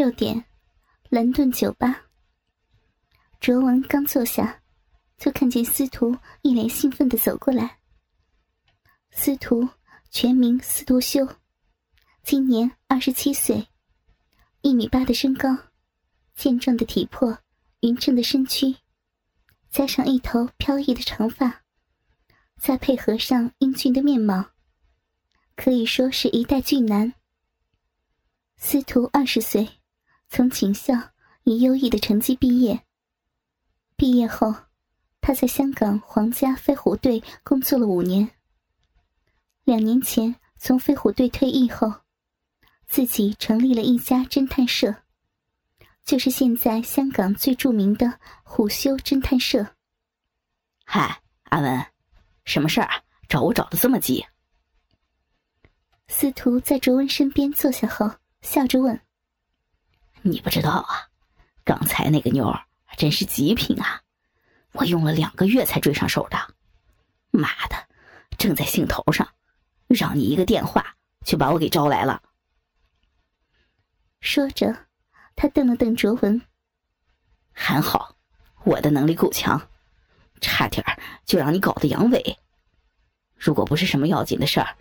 六点，蓝顿酒吧。卓文刚坐下，就看见司徒一脸兴奋的走过来。司徒全名司徒修，今年二十七岁，一米八的身高，健壮的体魄，匀称的身躯，加上一头飘逸的长发，再配合上英俊的面貌，可以说是一代俊男。司徒二十岁，从警校以优异的成绩毕业。毕业后，他在香港皇家飞虎队工作了五年。两年前从飞虎队退役后，自己成立了一家侦探社，就是现在香港最著名的虎修侦探社。嗨，阿文，什么事儿啊？找我找的这么急？司徒在卓文身边坐下后，笑着问：“你不知道啊，刚才那个妞儿真是极品啊！我用了两个月才追上手的。妈的，正在兴头上。”让你一个电话就把我给招来了。说着，他瞪了瞪卓文。还好，我的能力够强，差点就让你搞得阳痿。如果不是什么要紧的事儿，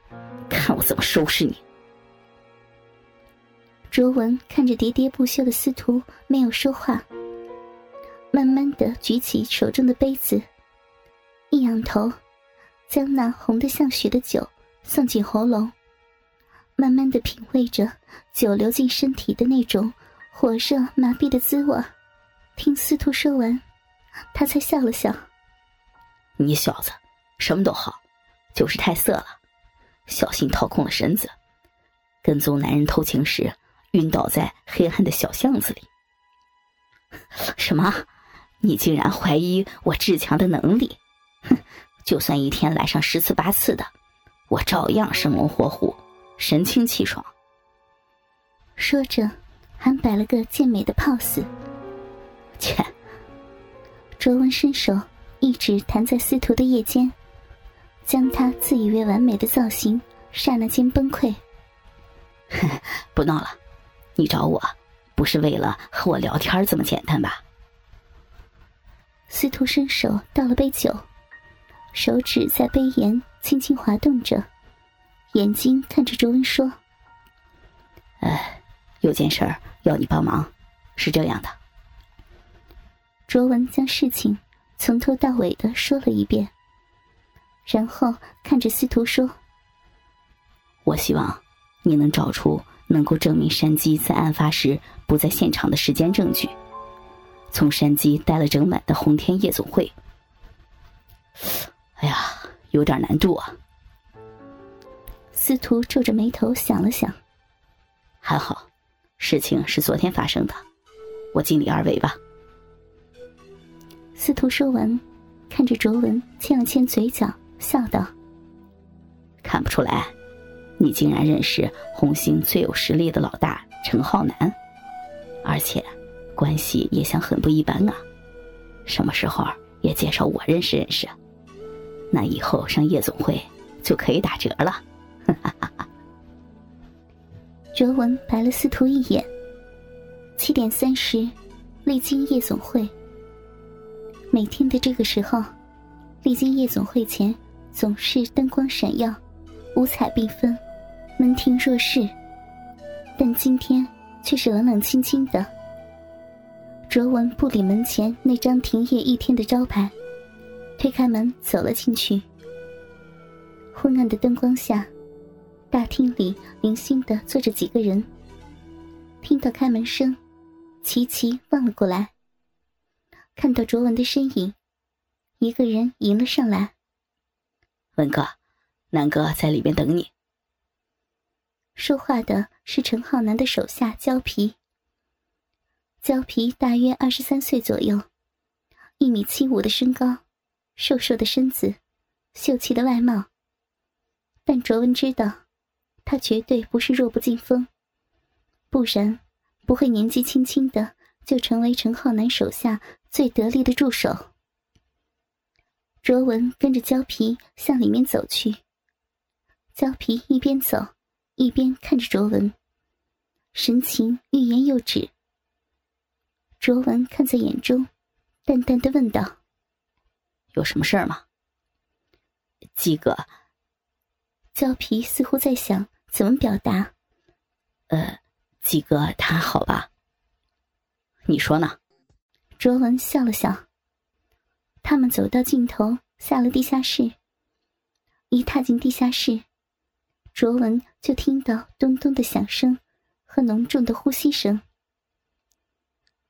看我怎么收拾你。卓文看着喋喋不休的司徒，没有说话，慢慢的举起手中的杯子，一仰头，将那红的像血的酒。送进喉咙，慢慢的品味着酒流进身体的那种火热麻痹的滋味。听司徒说完，他才笑了笑：“你小子什么都好，就是太色了，小心掏空了身子，跟踪男人偷情时晕倒在黑暗的小巷子里。什么？你竟然怀疑我志强的能力？哼，就算一天来上十次八次的。”我照样生龙活虎，神清气爽。说着，还摆了个健美的 pose。切！卓文伸手一指弹在司徒的腋间，将他自以为完美的造型刹那间崩溃。不闹了，你找我不是为了和我聊天这么简单吧？司徒伸手倒了杯酒。手指在杯沿轻轻滑动着，眼睛看着卓文说：“哎，有件事儿要你帮忙，是这样的。”卓文将事情从头到尾的说了一遍，然后看着司徒说：“我希望你能找出能够证明山鸡在案发时不在现场的时间证据，从山鸡带了整晚的红天夜总会。”哎呀，有点难度啊！司徒皱着眉头想了想，还好，事情是昨天发生的，我尽力而为吧。司徒说完，看着卓文，牵了牵嘴角，笑道：“看不出来，你竟然认识红星最有实力的老大陈浩南，而且关系也像很不一般啊！什么时候也介绍我认识认识？”那以后上夜总会就可以打折了，哈哈哈哈卓文白了司徒一眼。七点三十，丽晶夜总会。每天的这个时候，丽晶夜总会前总是灯光闪耀，五彩缤纷，门庭若市。但今天却是冷冷清清的。卓文不理门前那张停业一天的招牌。推开门走了进去。昏暗的灯光下，大厅里零星的坐着几个人。听到开门声，琪琪望了过来，看到卓文的身影，一个人迎了上来。文哥，南哥在里边等你。说话的是陈浩南的手下焦皮。焦皮大约二十三岁左右，一米七五的身高。瘦瘦的身子，秀气的外貌。但卓文知道，他绝对不是弱不禁风，不然不会年纪轻轻的就成为陈浩南手下最得力的助手。卓文跟着焦皮向里面走去，焦皮一边走一边看着卓文，神情欲言又止。卓文看在眼中，淡淡的问道：“有什么事儿吗？”鸡哥，焦皮似乎在想怎么表达。呃，鸡哥他好吧？你说呢？卓文笑了笑。他们走到尽头，下了地下室。一踏进地下室，卓文就听到咚咚的响声和浓重的呼吸声。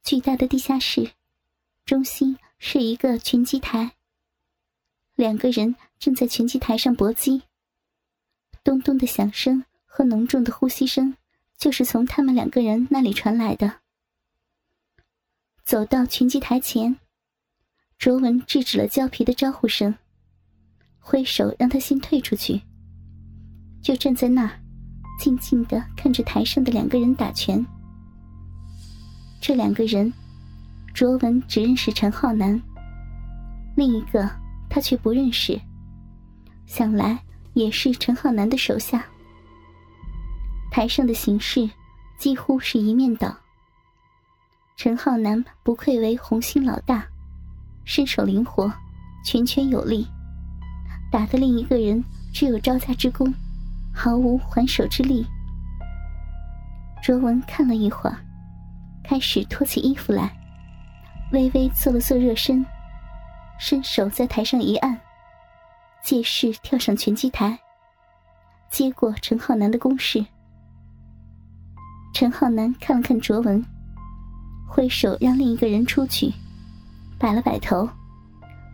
巨大的地下室，中心是一个拳击台。两个人正在拳击台上搏击。咚咚的响声和浓重的呼吸声，就是从他们两个人那里传来的。走到拳击台前，卓文制止了胶皮的招呼声。挥手让他先退出去，就站在那儿，静静的看着台上的两个人打拳。这两个人，卓文只认识陈浩南，另一个他却不认识，想来也是陈浩南的手下。台上的形势几乎是一面倒。陈浩南不愧为红星老大，身手灵活，拳拳有力。打的另一个人只有招架之功，毫无还手之力。卓文看了一会儿，开始脱起衣服来，微微做了做热身，伸手在台上一按，借势跳上拳击台，接过陈浩南的攻势。陈浩南看了看卓文，挥手让另一个人出去，摆了摆头，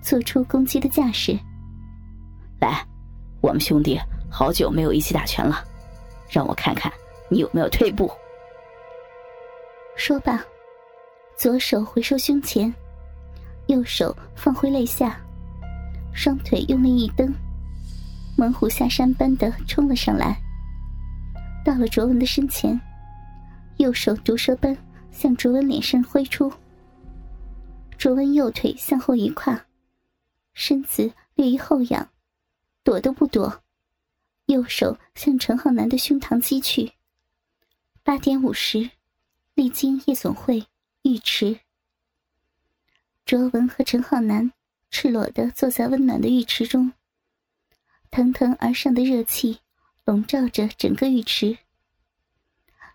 做出攻击的架势。来，我们兄弟好久没有一起打拳了，让我看看你有没有退步。说罢，左手回收胸前，右手放回肋下，双腿用力一蹬，猛虎下山般的冲了上来，到了卓文的身前，右手毒蛇般向卓文脸上挥出。卓文右腿向后一跨，身子略一后仰。躲都不躲，右手向陈浩南的胸膛击去。八点五十，丽晶夜总会浴池。卓文和陈浩南赤裸的坐在温暖的浴池中，腾腾而上的热气笼罩着整个浴池。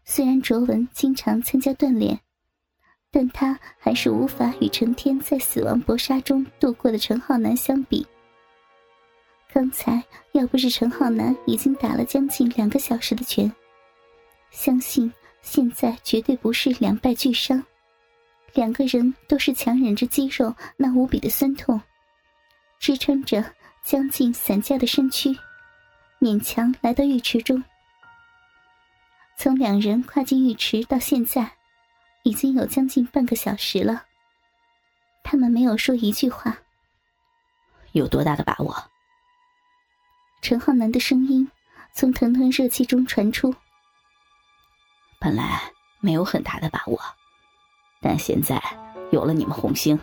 虽然卓文经常参加锻炼，但他还是无法与成天在死亡搏杀中度过的陈浩南相比。刚才要不是陈浩南已经打了将近两个小时的拳，相信现在绝对不是两败俱伤。两个人都是强忍着肌肉那无比的酸痛，支撑着将近散架的身躯，勉强来到浴池中。从两人跨进浴池到现在，已经有将近半个小时了。他们没有说一句话。有多大的把握？陈浩南的声音从腾腾热气中传出。本来没有很大的把握，但现在有了你们红星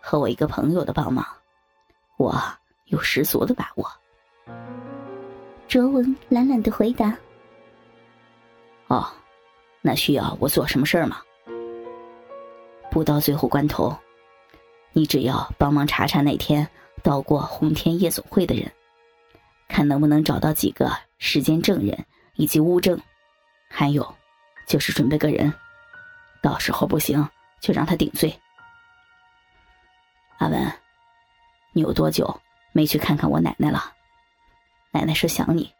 和我一个朋友的帮忙，我有十足的把握。卓文懒懒的回答：“哦，那需要我做什么事儿吗？不到最后关头，你只要帮忙查查那天到过红天夜总会的人。”看能不能找到几个时间证人以及物证，还有，就是准备个人，到时候不行就让他顶罪。阿文，你有多久没去看看我奶奶了？奶奶说想你，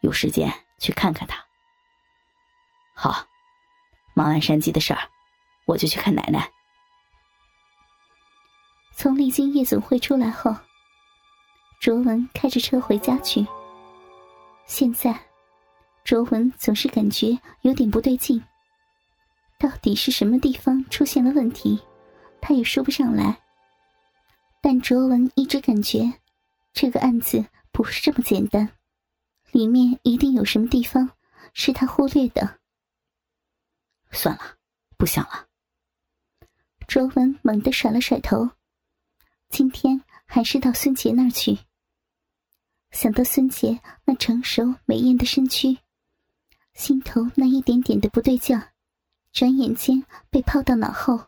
有时间去看看她。好，忙完山鸡的事儿，我就去看奶奶。从丽晶夜总会出来后。卓文开着车回家去。现在，卓文总是感觉有点不对劲。到底是什么地方出现了问题，他也说不上来。但卓文一直感觉，这个案子不是这么简单，里面一定有什么地方是他忽略的。算了，不想了。卓文猛地甩了甩头，今天还是到孙杰那儿去。想到孙杰那成熟美艳的身躯，心头那一点点的不对劲，转眼间被抛到脑后。